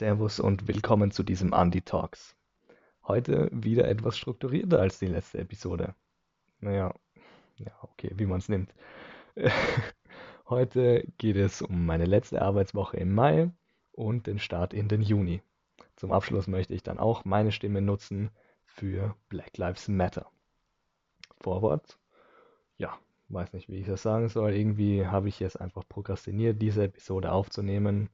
Servus und willkommen zu diesem Andy Talks. Heute wieder etwas strukturierter als die letzte Episode. Naja, ja, okay, wie man es nimmt. Heute geht es um meine letzte Arbeitswoche im Mai und den Start in den Juni. Zum Abschluss möchte ich dann auch meine Stimme nutzen für Black Lives Matter. Vorwort. Ja, weiß nicht, wie ich das sagen soll. Irgendwie habe ich jetzt einfach prokrastiniert, diese Episode aufzunehmen.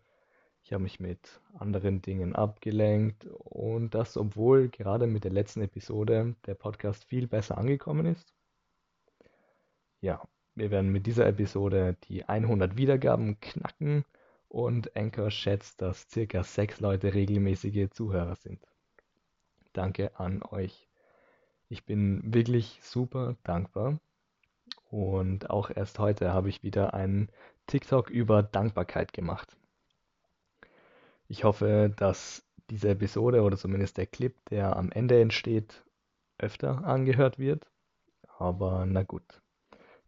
Ich habe mich mit anderen Dingen abgelenkt und das, obwohl gerade mit der letzten Episode der Podcast viel besser angekommen ist. Ja, wir werden mit dieser Episode die 100 Wiedergaben knacken und Anchor schätzt, dass circa sechs Leute regelmäßige Zuhörer sind. Danke an euch. Ich bin wirklich super dankbar und auch erst heute habe ich wieder einen TikTok über Dankbarkeit gemacht. Ich hoffe, dass diese Episode oder zumindest der Clip, der am Ende entsteht, öfter angehört wird. Aber na gut.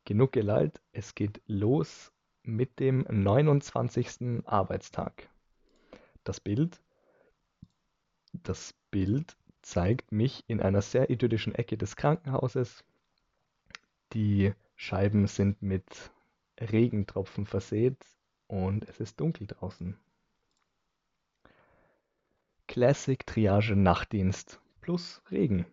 Genug gelallt, es geht los mit dem 29. Arbeitstag. Das Bild, das Bild zeigt mich in einer sehr idyllischen Ecke des Krankenhauses. Die Scheiben sind mit Regentropfen versät und es ist dunkel draußen. Classic Triage Nachtdienst plus Regen.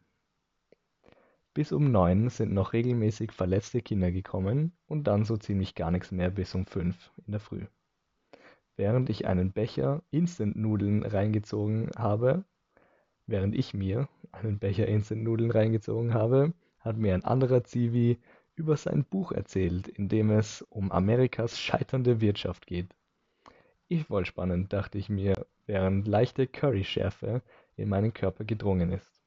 Bis um neun sind noch regelmäßig verletzte Kinder gekommen und dann so ziemlich gar nichts mehr bis um fünf in der Früh. Während ich einen Becher Instant-Nudeln reingezogen habe, während ich mir einen Becher Instant-Nudeln reingezogen habe, hat mir ein anderer Zivi über sein Buch erzählt, in dem es um Amerikas scheiternde Wirtschaft geht. Ich voll spannend, dachte ich mir, während leichte Curryschärfe in meinen Körper gedrungen ist.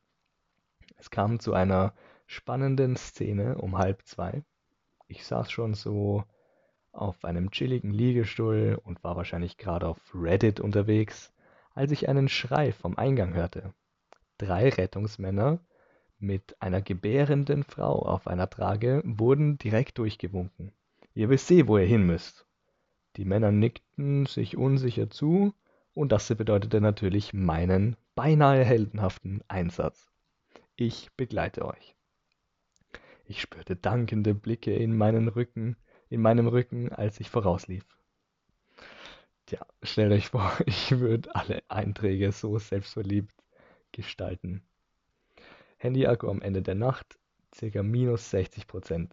Es kam zu einer spannenden Szene um halb zwei. Ich saß schon so auf einem chilligen Liegestuhl und war wahrscheinlich gerade auf Reddit unterwegs, als ich einen Schrei vom Eingang hörte. Drei Rettungsmänner mit einer gebärenden Frau auf einer Trage wurden direkt durchgewunken. Ihr wisst eh, wo ihr hin müsst. Die Männer nickten sich unsicher zu, und das bedeutete natürlich meinen beinahe heldenhaften Einsatz. Ich begleite euch. Ich spürte dankende Blicke in meinen Rücken, in meinem Rücken, als ich vorauslief. Tja, stellt euch vor, ich würde alle Einträge so selbstverliebt gestalten. Handyakku am Ende der Nacht, ca. minus 60%.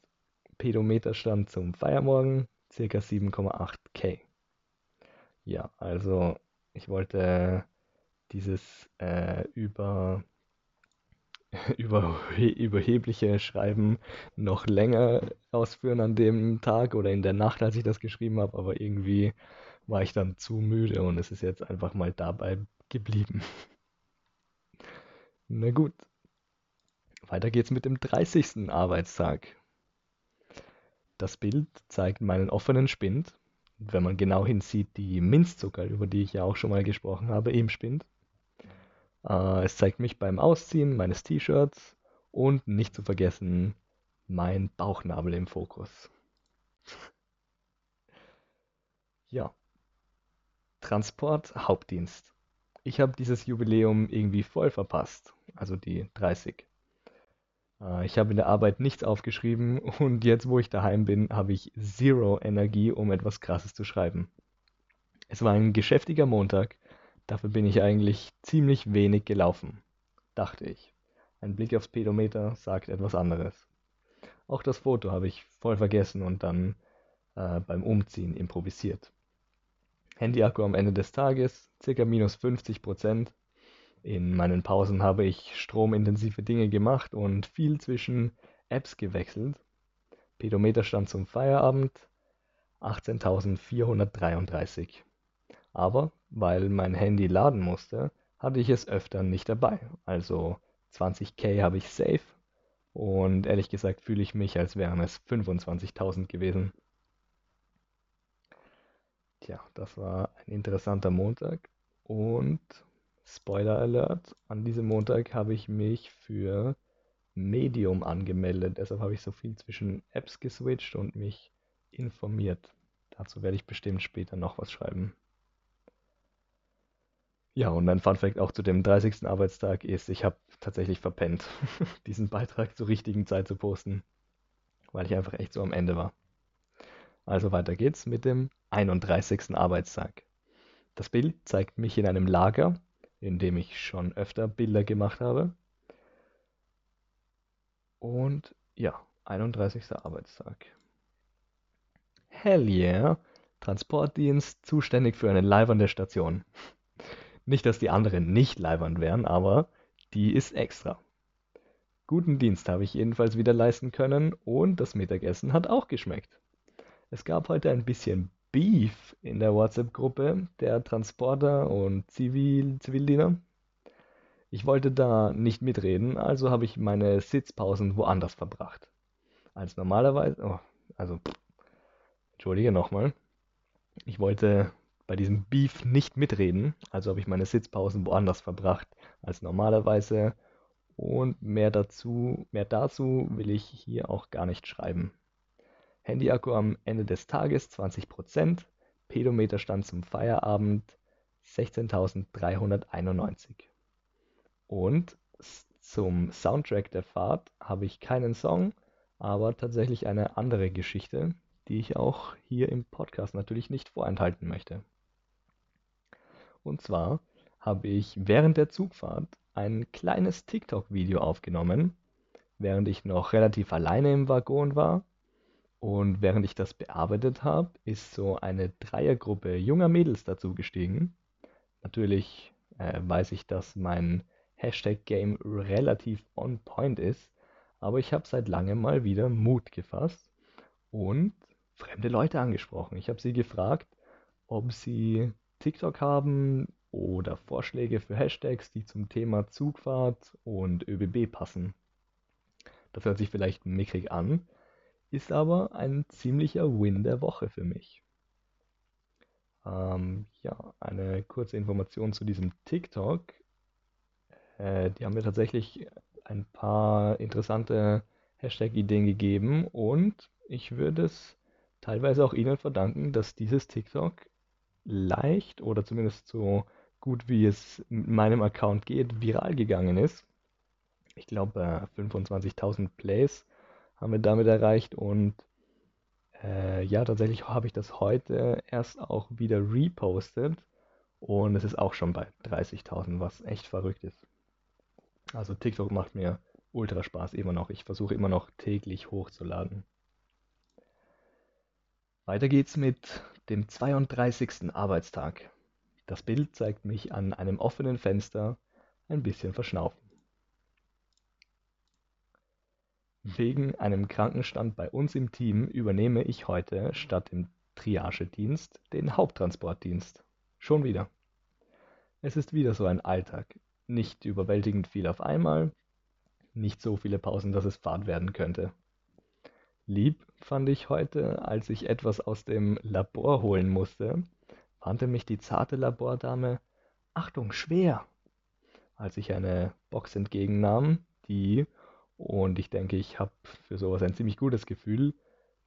Pedometerstand zum Feiermorgen, ca. 7,8 K. Ja, also ich wollte dieses äh, über, über, überhebliche Schreiben noch länger ausführen an dem Tag oder in der Nacht, als ich das geschrieben habe, aber irgendwie war ich dann zu müde und es ist jetzt einfach mal dabei geblieben. Na gut. Weiter geht's mit dem 30. Arbeitstag. Das Bild zeigt meinen offenen Spind. Wenn man genau hinsieht, die Minzzucker, über die ich ja auch schon mal gesprochen habe, im Spind. Äh, es zeigt mich beim Ausziehen meines T-Shirts und nicht zu vergessen mein Bauchnabel im Fokus. ja. Transport Hauptdienst. Ich habe dieses Jubiläum irgendwie voll verpasst, also die 30. Äh, ich habe in der Arbeit nichts aufgeschrieben und jetzt, wo ich daheim bin, habe ich zero Energie, um etwas Krasses zu schreiben. Es war ein geschäftiger Montag, dafür bin ich eigentlich ziemlich wenig gelaufen, dachte ich. Ein Blick aufs Pedometer sagt etwas anderes. Auch das Foto habe ich voll vergessen und dann äh, beim Umziehen improvisiert. Handyakku am Ende des Tages, ca. minus 50 Prozent. In meinen Pausen habe ich stromintensive Dinge gemacht und viel zwischen Apps gewechselt. Pedometerstand zum Feierabend 18.433. Aber weil mein Handy laden musste, hatte ich es öfter nicht dabei. Also 20k habe ich safe und ehrlich gesagt fühle ich mich, als wären es 25.000 gewesen. Tja, das war ein interessanter Montag und Spoiler Alert, an diesem Montag habe ich mich für Medium angemeldet. Deshalb habe ich so viel zwischen Apps geswitcht und mich informiert. Dazu werde ich bestimmt später noch was schreiben. Ja, und ein Fun Fact auch zu dem 30. Arbeitstag ist, ich habe tatsächlich verpennt, diesen Beitrag zur richtigen Zeit zu posten, weil ich einfach echt so am Ende war. Also weiter geht's mit dem 31. Arbeitstag. Das Bild zeigt mich in einem Lager, in dem ich schon öfter Bilder gemacht habe. Und ja, 31. Arbeitstag. Hell yeah! Transportdienst zuständig für eine leibernde Station. Nicht, dass die anderen nicht leibernd wären, aber die ist extra. Guten Dienst habe ich jedenfalls wieder leisten können und das Mittagessen hat auch geschmeckt. Es gab heute ein bisschen Beef in der WhatsApp-Gruppe der Transporter und Zivil Zivildiener. Ich wollte da nicht mitreden, also habe ich meine Sitzpausen woanders verbracht. Als normalerweise, oh, also, pff, entschuldige nochmal. Ich wollte bei diesem Beef nicht mitreden, also habe ich meine Sitzpausen woanders verbracht als normalerweise. Und mehr dazu, mehr dazu will ich hier auch gar nicht schreiben. Handyakku am Ende des Tages 20%, Pedometerstand zum Feierabend 16.391. Und zum Soundtrack der Fahrt habe ich keinen Song, aber tatsächlich eine andere Geschichte, die ich auch hier im Podcast natürlich nicht vorenthalten möchte. Und zwar habe ich während der Zugfahrt ein kleines TikTok-Video aufgenommen, während ich noch relativ alleine im Waggon war und während ich das bearbeitet habe, ist so eine Dreiergruppe junger Mädels dazu gestiegen. Natürlich äh, weiß ich, dass mein Hashtag-Game relativ on point ist, aber ich habe seit langem mal wieder Mut gefasst und fremde Leute angesprochen. Ich habe sie gefragt, ob sie TikTok haben oder Vorschläge für Hashtags, die zum Thema Zugfahrt und ÖBB passen. Das hört sich vielleicht mickrig an, ist aber ein ziemlicher Win der Woche für mich. Ähm, ja, eine kurze Information zu diesem TikTok. Äh, die haben mir tatsächlich ein paar interessante Hashtag-Ideen gegeben und ich würde es teilweise auch Ihnen verdanken, dass dieses TikTok leicht oder zumindest so gut wie es mit meinem Account geht, viral gegangen ist. Ich glaube, 25.000 Plays haben wir damit erreicht und äh, ja, tatsächlich habe ich das heute erst auch wieder repostet und es ist auch schon bei 30.000, was echt verrückt ist. Also TikTok macht mir ultra Spaß immer noch. Ich versuche immer noch täglich hochzuladen. Weiter geht's mit dem 32. Arbeitstag. Das Bild zeigt mich an einem offenen Fenster ein bisschen verschnaufen. Wegen einem Krankenstand bei uns im Team übernehme ich heute statt dem Triagedienst den Haupttransportdienst. Schon wieder. Es ist wieder so ein Alltag. Nicht überwältigend viel auf einmal, nicht so viele Pausen, dass es Fahrt werden könnte. Lieb fand ich heute, als ich etwas aus dem Labor holen musste, warnte mich die zarte Labordame Achtung, schwer, als ich eine Box entgegennahm, die und ich denke, ich habe für sowas ein ziemlich gutes Gefühl,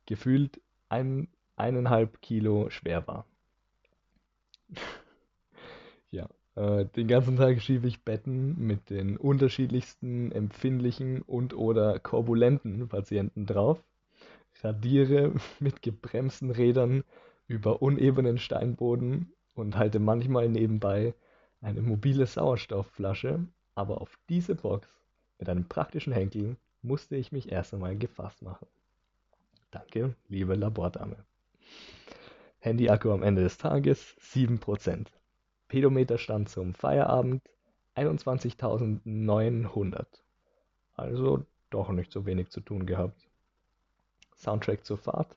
gefühlt ein, eineinhalb Kilo schwer war. ja, äh, den ganzen Tag schiebe ich Betten mit den unterschiedlichsten empfindlichen und oder korbulenten Patienten drauf, radiere mit gebremsten Rädern über unebenen Steinboden und halte manchmal nebenbei eine mobile Sauerstoffflasche, aber auf diese Box mit einem praktischen Henkel musste ich mich erst einmal gefasst machen. Danke, liebe Labordame. Handy-Akku am Ende des Tages 7%. Pedometerstand zum Feierabend 21.900. Also doch nicht so wenig zu tun gehabt. Soundtrack zur Fahrt,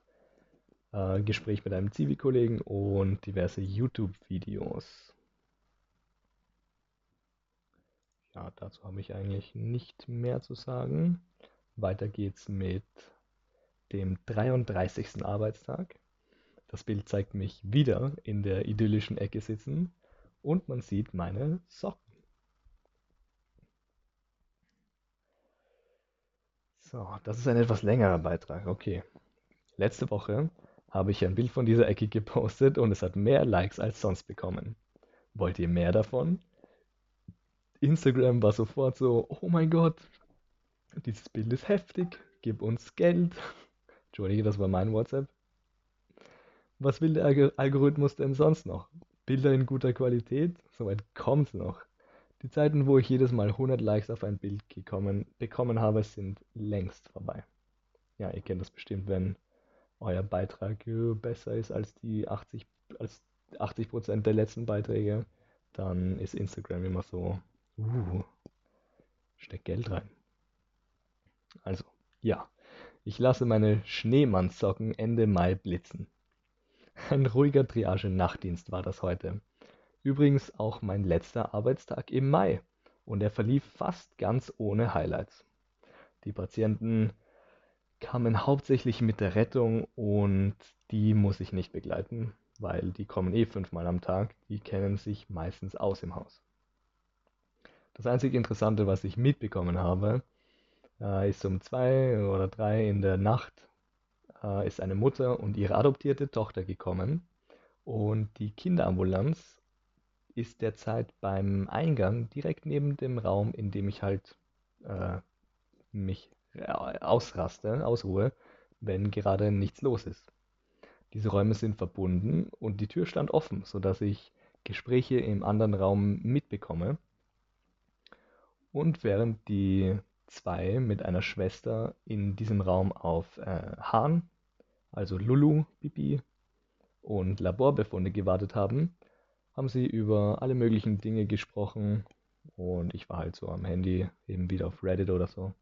äh, Gespräch mit einem Zivi-Kollegen und diverse YouTube-Videos. Ja, dazu habe ich eigentlich nicht mehr zu sagen. Weiter geht's mit dem 33. Arbeitstag. Das Bild zeigt mich wieder in der idyllischen Ecke sitzen und man sieht meine Socken. So, das ist ein etwas längerer Beitrag. Okay. Letzte Woche habe ich ein Bild von dieser Ecke gepostet und es hat mehr Likes als sonst bekommen. wollt ihr mehr davon? Instagram war sofort so, oh mein Gott, dieses Bild ist heftig, gib uns Geld. Entschuldige, das war mein WhatsApp. Was will der Algorithmus denn sonst noch? Bilder in guter Qualität? Soweit kommt's noch. Die Zeiten, wo ich jedes Mal 100 Likes auf ein Bild gekommen, bekommen habe, sind längst vorbei. Ja, ihr kennt das bestimmt, wenn euer Beitrag äh, besser ist als die 80, als 80% der letzten Beiträge, dann ist Instagram immer so, uh, steck Geld rein. Also, ja, ich lasse meine Schneemannssocken Ende Mai blitzen. Ein ruhiger Triage-Nachtdienst war das heute. Übrigens auch mein letzter Arbeitstag im Mai und er verlief fast ganz ohne Highlights. Die Patienten kamen hauptsächlich mit der Rettung und die muss ich nicht begleiten, weil die kommen eh fünfmal am Tag, die kennen sich meistens aus im Haus. Das einzige Interessante, was ich mitbekommen habe, äh, ist um zwei oder drei in der Nacht äh, ist eine Mutter und ihre adoptierte Tochter gekommen und die Kinderambulanz ist derzeit beim Eingang direkt neben dem Raum, in dem ich halt äh, mich ausraste, ausruhe, wenn gerade nichts los ist. Diese Räume sind verbunden und die Tür stand offen, sodass ich Gespräche im anderen Raum mitbekomme. Und während die zwei mit einer Schwester in diesem Raum auf äh, Hahn, also Lulu, Bibi und Laborbefunde gewartet haben, haben sie über alle möglichen Dinge gesprochen und ich war halt so am Handy, eben wieder auf Reddit oder so.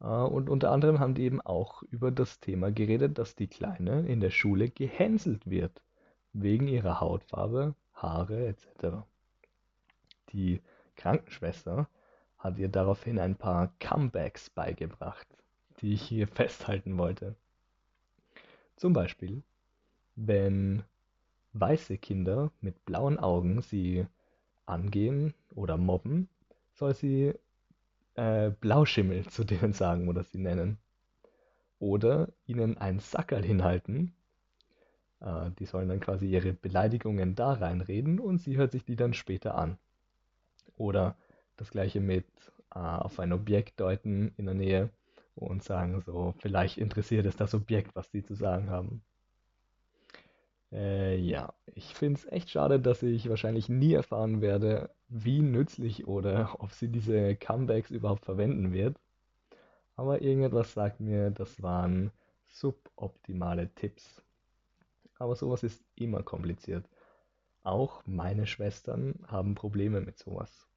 Äh, und unter anderem haben die eben auch über das Thema geredet, dass die Kleine in der Schule gehänselt wird, wegen ihrer Hautfarbe, Haare etc. Die Krankenschwester hat ihr daraufhin ein paar Comebacks beigebracht, die ich hier festhalten wollte. Zum Beispiel, wenn weiße Kinder mit blauen Augen sie angehen oder mobben, soll sie äh, Blauschimmel zu denen sagen oder sie nennen. Oder ihnen ein Sackerl hinhalten. Äh, die sollen dann quasi ihre Beleidigungen da reinreden und sie hört sich die dann später an. Oder das gleiche mit äh, auf ein Objekt deuten in der Nähe und sagen so, vielleicht interessiert es das Objekt, was sie zu sagen haben. Äh, ja, ich finde es echt schade, dass ich wahrscheinlich nie erfahren werde, wie nützlich oder ob sie diese Comebacks überhaupt verwenden wird. Aber irgendetwas sagt mir, das waren suboptimale Tipps. Aber sowas ist immer kompliziert. Auch meine Schwestern haben Probleme mit sowas.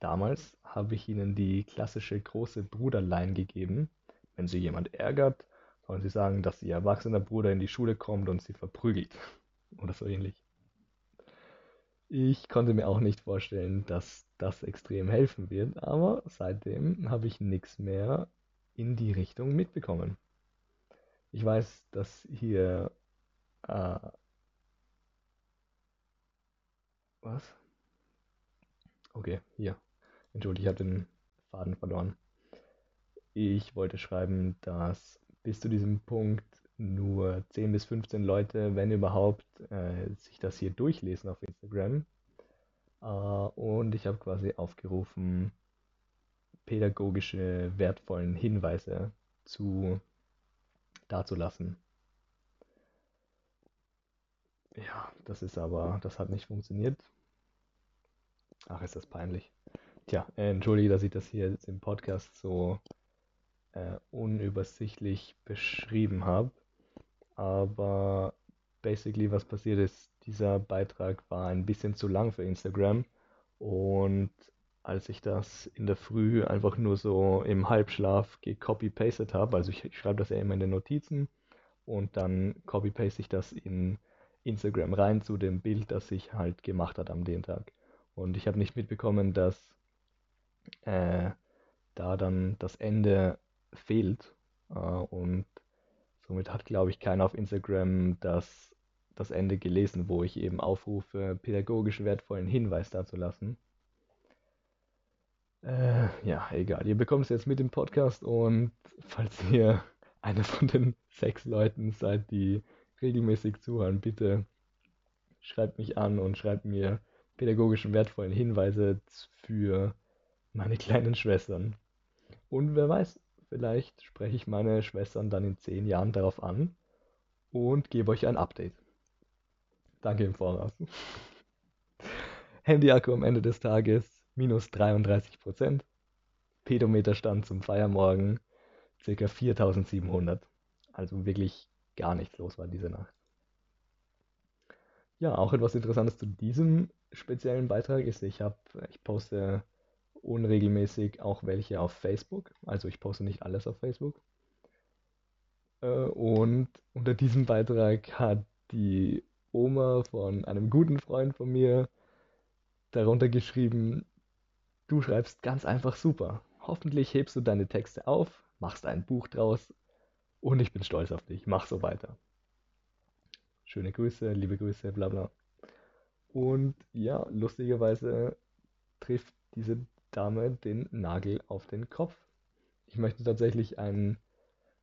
Damals habe ich ihnen die klassische große Bruderlein gegeben. Wenn sie jemand ärgert, sollen sie sagen, dass ihr erwachsener Bruder in die Schule kommt und sie verprügelt. Oder so ähnlich. Ich konnte mir auch nicht vorstellen, dass das extrem helfen wird, aber seitdem habe ich nichts mehr in die Richtung mitbekommen. Ich weiß, dass hier... Äh, was? Okay, hier. Entschuldigung, ich habe den Faden verloren. Ich wollte schreiben, dass bis zu diesem Punkt nur 10 bis 15 Leute, wenn überhaupt, äh, sich das hier durchlesen auf Instagram. Äh, und ich habe quasi aufgerufen, pädagogische, wertvollen Hinweise zu dazulassen. Ja, das ist aber, das hat nicht funktioniert. Ach, ist das peinlich. Tja, äh, entschuldige, dass ich das hier jetzt im Podcast so äh, unübersichtlich beschrieben habe. Aber basically, was passiert ist, dieser Beitrag war ein bisschen zu lang für Instagram. Und als ich das in der Früh einfach nur so im Halbschlaf gecopy-pasted habe, also ich, ich schreibe das ja immer in den Notizen und dann copy-paste ich das in Instagram rein zu dem Bild, das ich halt gemacht hat am den Tag. Und ich habe nicht mitbekommen, dass äh, da dann das Ende fehlt. Äh, und somit hat, glaube ich, keiner auf Instagram das, das Ende gelesen, wo ich eben aufrufe, pädagogisch wertvollen Hinweis dazulassen. Äh, ja, egal. Ihr bekommt es jetzt mit dem Podcast und falls ihr einer von den sechs Leuten seid, die regelmäßig zuhören, bitte schreibt mich an und schreibt mir pädagogischen wertvollen Hinweise für meine kleinen Schwestern. Und wer weiß, vielleicht spreche ich meine Schwestern dann in zehn Jahren darauf an und gebe euch ein Update. Danke im Voraus. Handy-Akku am Ende des Tages minus 33%. Pedometerstand zum Feiermorgen ca. 4700. Also wirklich gar nichts los war diese Nacht. Ja, auch etwas Interessantes zu diesem speziellen Beitrag ist, ich habe, ich poste unregelmäßig auch welche auf Facebook. Also ich poste nicht alles auf Facebook. Äh, und unter diesem Beitrag hat die Oma von einem guten Freund von mir darunter geschrieben, du schreibst ganz einfach super. Hoffentlich hebst du deine Texte auf, machst ein Buch draus und ich bin stolz auf dich. Mach so weiter. Schöne Grüße, liebe Grüße, bla bla. Und ja, lustigerweise trifft diese Dame den Nagel auf den Kopf. Ich möchte tatsächlich ein,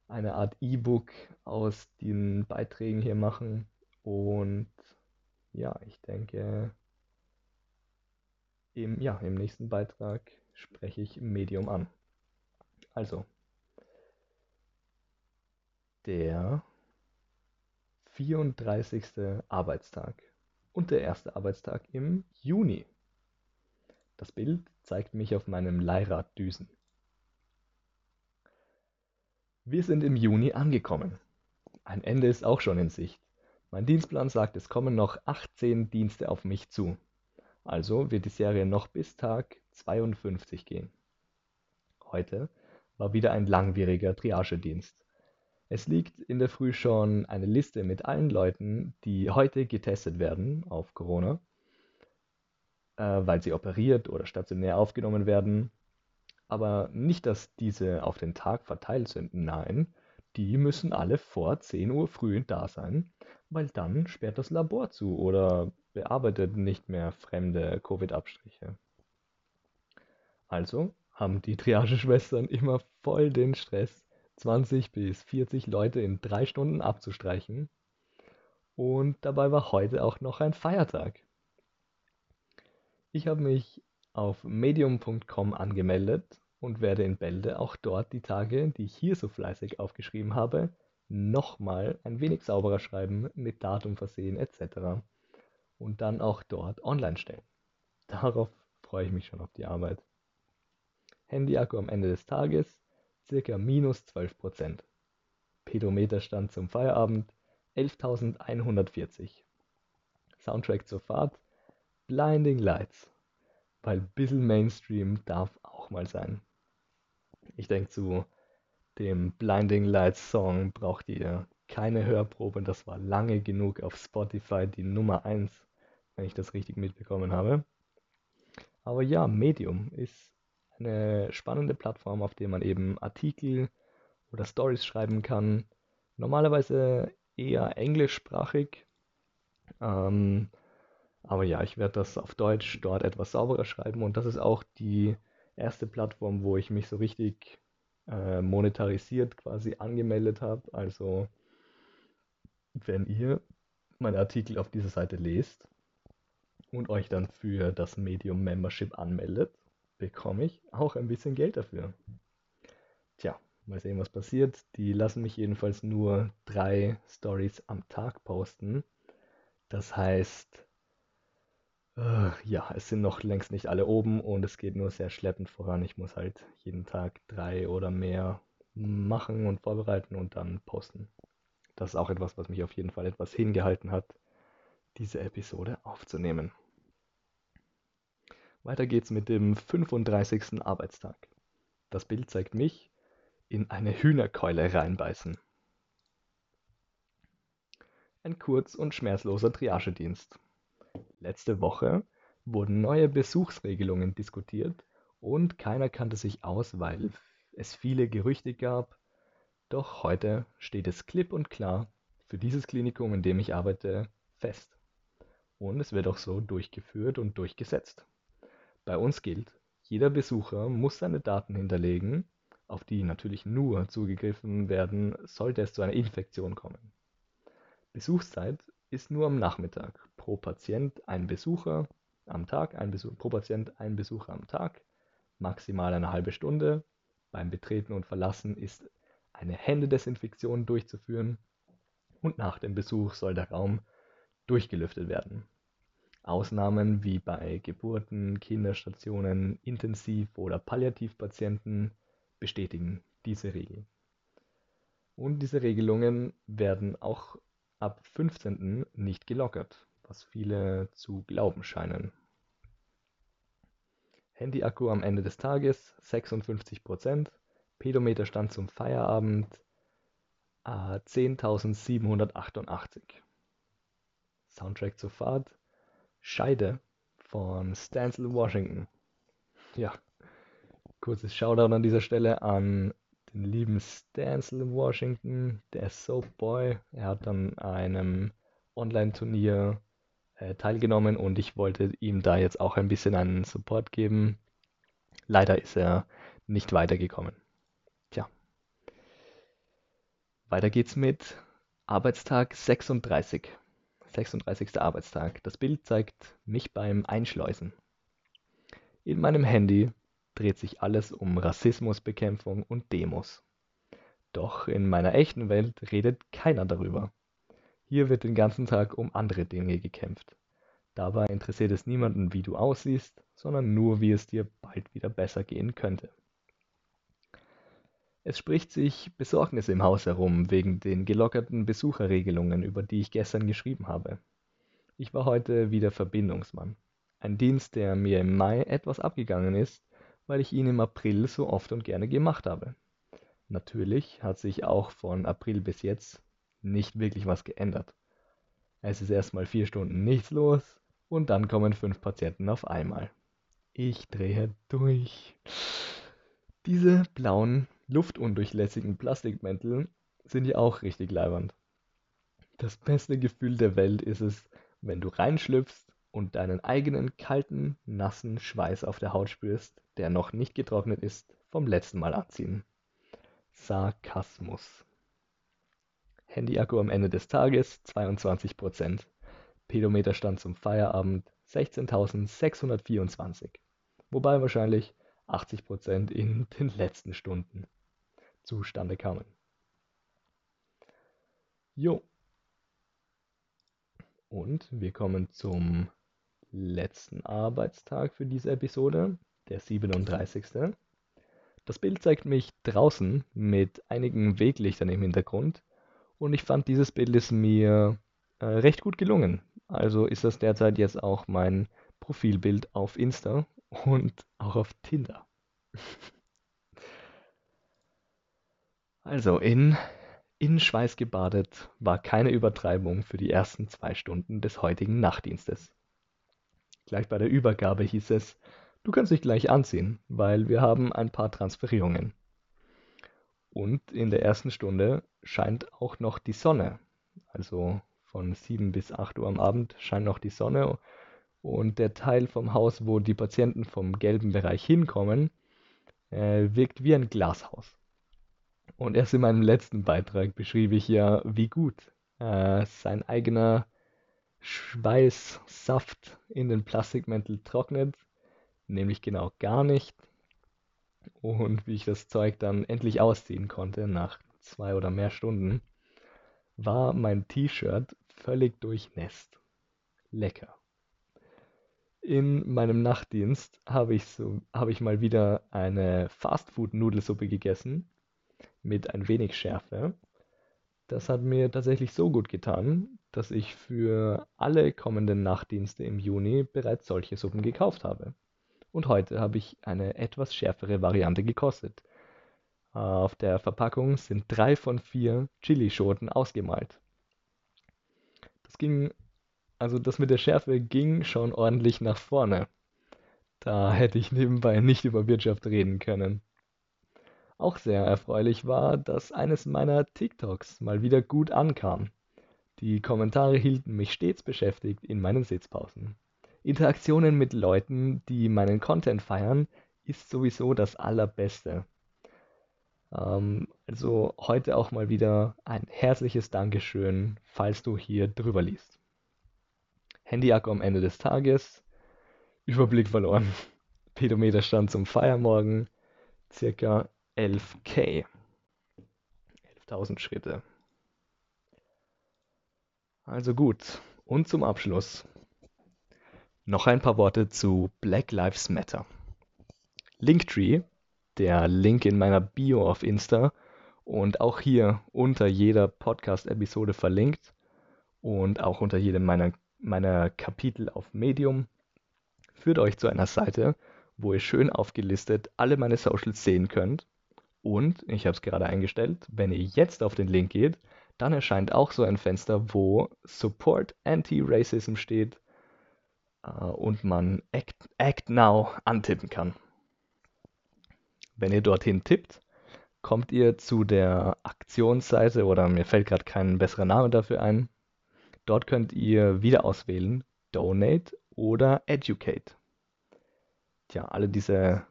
eine Art E-Book aus den Beiträgen hier machen. Und ja, ich denke, im, ja, im nächsten Beitrag spreche ich Medium an. Also, der 34. Arbeitstag und der erste Arbeitstag im Juni. Das Bild zeigt mich auf meinem Leihrad düsen. Wir sind im Juni angekommen. Ein Ende ist auch schon in Sicht. Mein Dienstplan sagt, es kommen noch 18 Dienste auf mich zu. Also wird die Serie noch bis Tag 52 gehen. Heute war wieder ein langwieriger Triagedienst. Es liegt in der Früh schon eine Liste mit allen Leuten, die heute getestet werden auf Corona, äh, weil sie operiert oder stationär aufgenommen werden. Aber nicht, dass diese auf den Tag verteilt sind. Nein, die müssen alle vor 10 Uhr früh da sein, weil dann sperrt das Labor zu oder bearbeitet nicht mehr fremde Covid-Abstriche. Also haben die Triageschwestern immer voll den Stress, 20 bis 40 Leute in drei Stunden abzustreichen. Und dabei war heute auch noch ein Feiertag. Ich habe mich auf medium.com angemeldet und werde in Bälde auch dort die Tage, die ich hier so fleißig aufgeschrieben habe, nochmal ein wenig sauberer schreiben, mit Datum versehen etc. Und dann auch dort online stellen. Darauf freue ich mich schon auf die Arbeit. Handyakku am Ende des Tages circa minus 12%. Pedometerstand zum Feierabend 11.140. Soundtrack zur Fahrt Blinding Lights, weil bisschen Mainstream darf auch mal sein. Ich denke, zu dem Blinding Lights Song braucht ihr keine Hörprobe, das war lange genug auf Spotify die Nummer 1, wenn ich das richtig mitbekommen habe. Aber ja, Medium ist eine spannende Plattform, auf der man eben Artikel oder Stories schreiben kann. Normalerweise eher englischsprachig. Ähm, aber ja, ich werde das auf Deutsch dort etwas sauberer schreiben und das ist auch die erste Plattform, wo ich mich so richtig äh, monetarisiert quasi angemeldet habe. Also wenn ihr meine Artikel auf dieser Seite lest und euch dann für das Medium Membership anmeldet, bekomme ich auch ein bisschen Geld dafür. Tja, mal sehen, was passiert. Die lassen mich jedenfalls nur drei Stories am Tag posten. Das heißt, äh, ja, es sind noch längst nicht alle oben und es geht nur sehr schleppend voran. Ich muss halt jeden Tag drei oder mehr machen und vorbereiten und dann posten. Das ist auch etwas, was mich auf jeden Fall etwas hingehalten hat, diese Episode aufzunehmen. Weiter geht's mit dem 35. Arbeitstag. Das Bild zeigt mich in eine Hühnerkeule reinbeißen. Ein kurz und schmerzloser Triagedienst. Letzte Woche wurden neue Besuchsregelungen diskutiert und keiner kannte sich aus, weil es viele Gerüchte gab. Doch heute steht es klipp und klar für dieses Klinikum, in dem ich arbeite, fest. Und es wird auch so durchgeführt und durchgesetzt. Bei uns gilt, jeder Besucher muss seine Daten hinterlegen, auf die natürlich nur zugegriffen werden, sollte es zu einer Infektion kommen. Besuchszeit ist nur am Nachmittag. Pro Patient ein Besucher am Tag, maximal eine halbe Stunde. Beim Betreten und Verlassen ist eine Händedesinfektion durchzuführen und nach dem Besuch soll der Raum durchgelüftet werden. Ausnahmen wie bei Geburten, Kinderstationen, Intensiv- oder Palliativpatienten bestätigen diese Regel. Und diese Regelungen werden auch ab 15. nicht gelockert, was viele zu glauben scheinen. Handyakku am Ende des Tages 56%, Pedometerstand zum Feierabend äh, 10.788. Soundtrack zur Fahrt Scheide von Stansel Washington. Ja, kurzes Shoutout an dieser Stelle an den lieben Stansel Washington, der Soap Boy. Er hat an einem Online-Turnier äh, teilgenommen und ich wollte ihm da jetzt auch ein bisschen einen Support geben. Leider ist er nicht weitergekommen. Tja. Weiter geht's mit Arbeitstag 36. 36. Arbeitstag. Das Bild zeigt mich beim Einschleusen. In meinem Handy dreht sich alles um Rassismusbekämpfung und Demos. Doch in meiner echten Welt redet keiner darüber. Hier wird den ganzen Tag um andere Dinge gekämpft. Dabei interessiert es niemanden, wie du aussiehst, sondern nur, wie es dir bald wieder besser gehen könnte. Es spricht sich Besorgnis im Haus herum wegen den gelockerten Besucherregelungen, über die ich gestern geschrieben habe. Ich war heute wieder Verbindungsmann. Ein Dienst, der mir im Mai etwas abgegangen ist, weil ich ihn im April so oft und gerne gemacht habe. Natürlich hat sich auch von April bis jetzt nicht wirklich was geändert. Es ist erstmal vier Stunden nichts los und dann kommen fünf Patienten auf einmal. Ich drehe durch. Diese blauen luftundurchlässigen Plastikmäntel sind ja auch richtig leibernd. Das beste Gefühl der Welt ist es, wenn du reinschlüpfst und deinen eigenen kalten, nassen Schweiß auf der Haut spürst, der noch nicht getrocknet ist, vom letzten Mal anziehen. Sarkasmus. Handyakku am Ende des Tages 22%. Pedometerstand zum Feierabend 16.624. Wobei wahrscheinlich 80% in den letzten Stunden zustande kamen. Jo. Und wir kommen zum letzten Arbeitstag für diese Episode, der 37. Das Bild zeigt mich draußen mit einigen Weglichtern im Hintergrund und ich fand dieses Bild ist mir äh, recht gut gelungen. Also ist das derzeit jetzt auch mein Profilbild auf Insta und auch auf Tinder. Also in, in Schweiß gebadet war keine Übertreibung für die ersten zwei Stunden des heutigen Nachtdienstes. Gleich bei der Übergabe hieß es, du kannst dich gleich anziehen, weil wir haben ein paar Transferierungen. Und in der ersten Stunde scheint auch noch die Sonne. Also von 7 bis 8 Uhr am Abend scheint noch die Sonne. Und der Teil vom Haus, wo die Patienten vom gelben Bereich hinkommen, äh, wirkt wie ein Glashaus. Und erst in meinem letzten Beitrag beschrieb ich ja, wie gut äh, sein eigener Schweißsaft in den Plastikmäntel trocknet, nämlich genau gar nicht. Und wie ich das Zeug dann endlich ausziehen konnte nach zwei oder mehr Stunden, war mein T-Shirt völlig durchnässt. Lecker. In meinem Nachtdienst habe ich, so, habe ich mal wieder eine Fastfood-Nudelsuppe gegessen mit ein wenig Schärfe. Das hat mir tatsächlich so gut getan, dass ich für alle kommenden Nachtdienste im Juni bereits solche Suppen gekauft habe. Und heute habe ich eine etwas schärfere Variante gekostet. Auf der Verpackung sind drei von vier Chilischoten ausgemalt. Das ging, also das mit der Schärfe ging schon ordentlich nach vorne. Da hätte ich nebenbei nicht über Wirtschaft reden können. Auch sehr erfreulich war, dass eines meiner TikToks mal wieder gut ankam. Die Kommentare hielten mich stets beschäftigt in meinen Sitzpausen. Interaktionen mit Leuten, die meinen Content feiern, ist sowieso das Allerbeste. Ähm, also heute auch mal wieder ein herzliches Dankeschön, falls du hier drüber liest. Handy-Akku am Ende des Tages, Überblick verloren, Pedometerstand zum Feiermorgen, circa 11k. 11.000 Schritte. Also gut, und zum Abschluss noch ein paar Worte zu Black Lives Matter. Linktree, der Link in meiner Bio auf Insta und auch hier unter jeder Podcast-Episode verlinkt und auch unter jedem meiner, meiner Kapitel auf Medium, führt euch zu einer Seite, wo ihr schön aufgelistet alle meine Socials sehen könnt. Und, ich habe es gerade eingestellt, wenn ihr jetzt auf den Link geht, dann erscheint auch so ein Fenster, wo Support Anti-Racism steht äh, und man Act, Act Now antippen kann. Wenn ihr dorthin tippt, kommt ihr zu der Aktionsseite oder mir fällt gerade kein besserer Name dafür ein. Dort könnt ihr wieder auswählen Donate oder Educate. Tja, alle diese,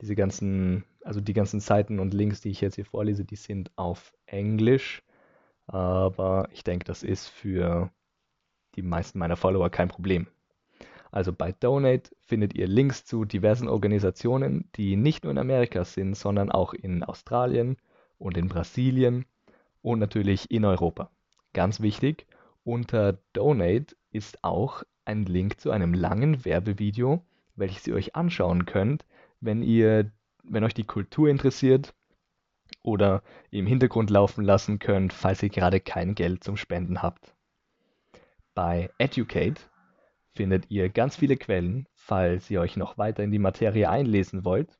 diese ganzen, also die ganzen Seiten und Links, die ich jetzt hier vorlese, die sind auf Englisch. Aber ich denke, das ist für die meisten meiner Follower kein Problem. Also bei Donate findet ihr Links zu diversen Organisationen, die nicht nur in Amerika sind, sondern auch in Australien und in Brasilien und natürlich in Europa. Ganz wichtig, unter Donate ist auch ein Link zu einem langen Werbevideo, welches ihr euch anschauen könnt, wenn ihr, wenn euch die Kultur interessiert oder im Hintergrund laufen lassen könnt, falls ihr gerade kein Geld zum Spenden habt. Bei Educate findet ihr ganz viele Quellen, falls ihr euch noch weiter in die Materie einlesen wollt.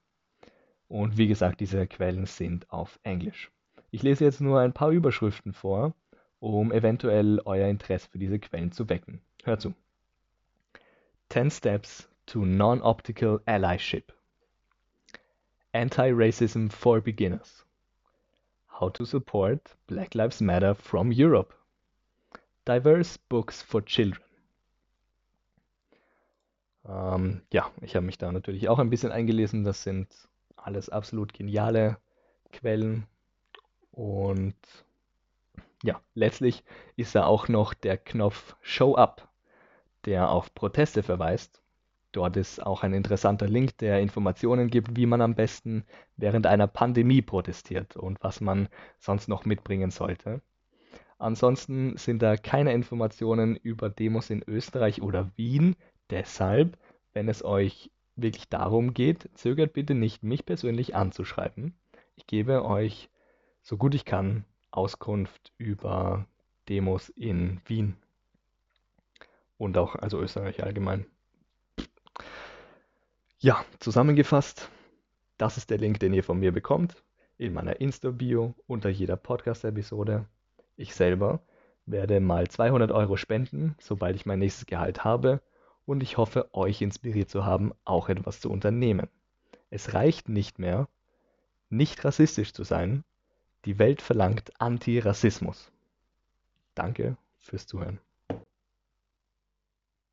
Und wie gesagt, diese Quellen sind auf Englisch. Ich lese jetzt nur ein paar Überschriften vor, um eventuell euer Interesse für diese Quellen zu wecken. Hört zu. 10 Steps to Non-Optical Allyship. Anti-Racism for Beginners. How to Support Black Lives Matter from Europe. Diverse Books for Children. Ähm, ja, ich habe mich da natürlich auch ein bisschen eingelesen. Das sind alles absolut geniale Quellen. Und ja, letztlich ist da auch noch der Knopf Show Up, der auf Proteste verweist. Dort ist auch ein interessanter Link, der Informationen gibt, wie man am besten während einer Pandemie protestiert und was man sonst noch mitbringen sollte. Ansonsten sind da keine Informationen über Demos in Österreich oder Wien, Deshalb, wenn es euch wirklich darum geht, zögert bitte nicht, mich persönlich anzuschreiben. Ich gebe euch, so gut ich kann, Auskunft über Demos in Wien und auch also Österreich allgemein. Ja, zusammengefasst, das ist der Link, den ihr von mir bekommt, in meiner Insta-Bio unter jeder Podcast-Episode. Ich selber werde mal 200 Euro spenden, sobald ich mein nächstes Gehalt habe und ich hoffe, euch inspiriert zu haben, auch etwas zu unternehmen. Es reicht nicht mehr, nicht rassistisch zu sein. Die Welt verlangt Antirassismus. Danke fürs Zuhören.